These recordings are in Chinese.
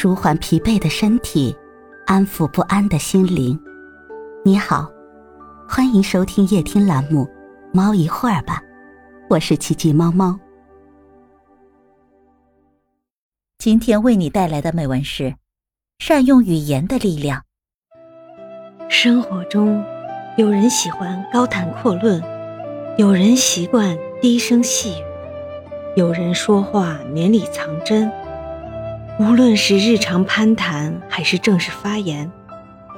舒缓疲惫的身体，安抚不安的心灵。你好，欢迎收听夜听栏目《猫一会儿吧》，我是奇迹猫猫。今天为你带来的美文是：善用语言的力量。生活中，有人喜欢高谈阔论，有人习惯低声细语，有人说话绵里藏针。无论是日常攀谈还是正式发言，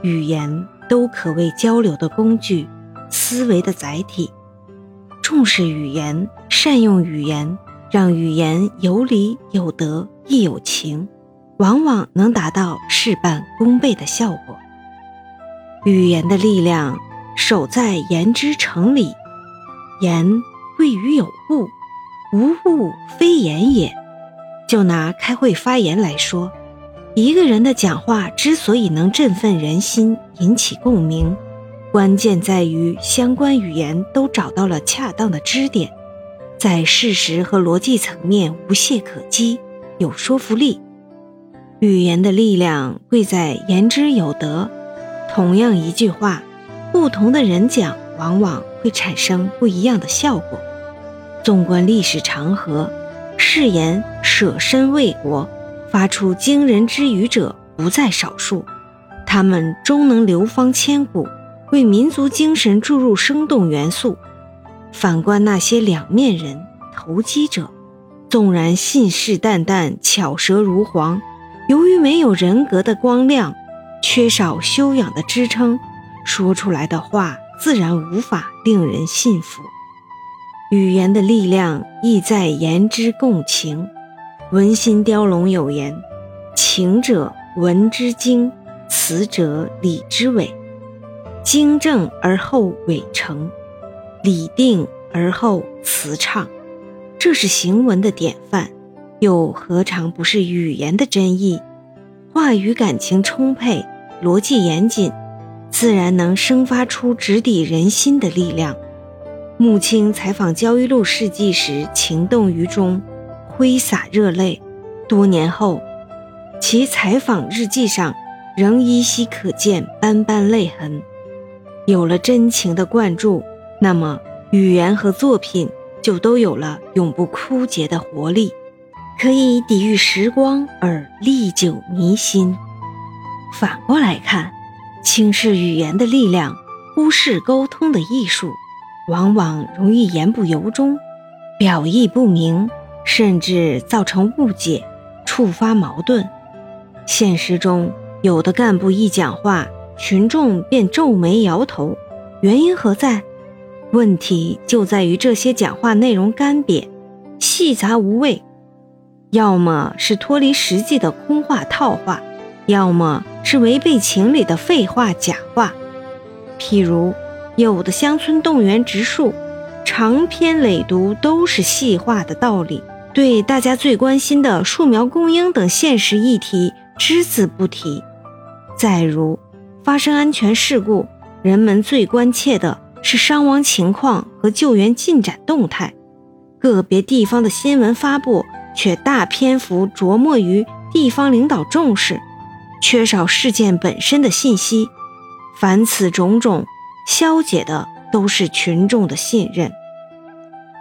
语言都可谓交流的工具，思维的载体。重视语言，善用语言，让语言有理有德亦有情，往往能达到事半功倍的效果。语言的力量，守在言之成理。言贵于有物，无物非言也。就拿开会发言来说，一个人的讲话之所以能振奋人心、引起共鸣，关键在于相关语言都找到了恰当的支点，在事实和逻辑层面无懈可击，有说服力。语言的力量贵在言之有德。同样一句话，不同的人讲，往往会产生不一样的效果。纵观历史长河。誓言舍身为国、发出惊人之语者不在少数，他们终能流芳千古，为民族精神注入生动元素。反观那些两面人、投机者，纵然信誓旦旦、巧舌如簧，由于没有人格的光亮，缺少修养的支撑，说出来的话自然无法令人信服。语言的力量亦在言之共情。文心雕龙有言：“情者文之精，词者理之伪。精正而后伪成，理定而后词畅。”这是行文的典范，又何尝不是语言的真意？话语感情充沛，逻辑严谨，自然能生发出直抵人心的力量。穆青采访焦裕禄事迹时，情动于中，挥洒热泪。多年后，其采访日记上仍依稀可见斑斑泪痕。有了真情的灌注，那么语言和作品就都有了永不枯竭的活力，可以抵御时光而历久弥新。反过来看，轻视语言的力量，忽视沟通的艺术。往往容易言不由衷，表意不明，甚至造成误解，触发矛盾。现实中，有的干部一讲话，群众便皱眉摇头，原因何在？问题就在于这些讲话内容干瘪、细杂无味，要么是脱离实际的空话套话，要么是违背情理的废话假话。譬如。有的乡村动员植树，长篇累牍都是细化的道理，对大家最关心的树苗供应等现实议题只字不提。再如发生安全事故，人们最关切的是伤亡情况和救援进展动态，个别地方的新闻发布却大篇幅琢磨于地方领导重视，缺少事件本身的信息。凡此种种。消解的都是群众的信任。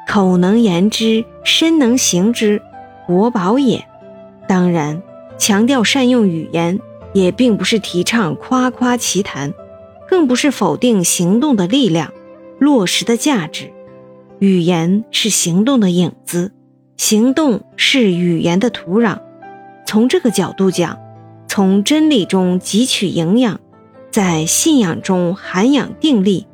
口能言之，身能行之，国宝也。当然，强调善用语言，也并不是提倡夸夸其谈，更不是否定行动的力量、落实的价值。语言是行动的影子，行动是语言的土壤。从这个角度讲，从真理中汲取营养。在信仰中涵养定力，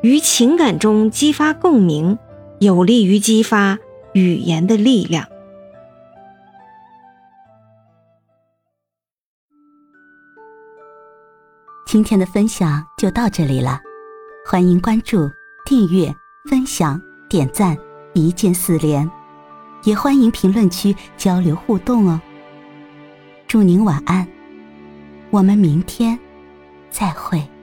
于情感中激发共鸣，有利于激发语言的力量。今天的分享就到这里了，欢迎关注、订阅、分享、点赞，一键四连，也欢迎评论区交流互动哦。祝您晚安，我们明天。再会。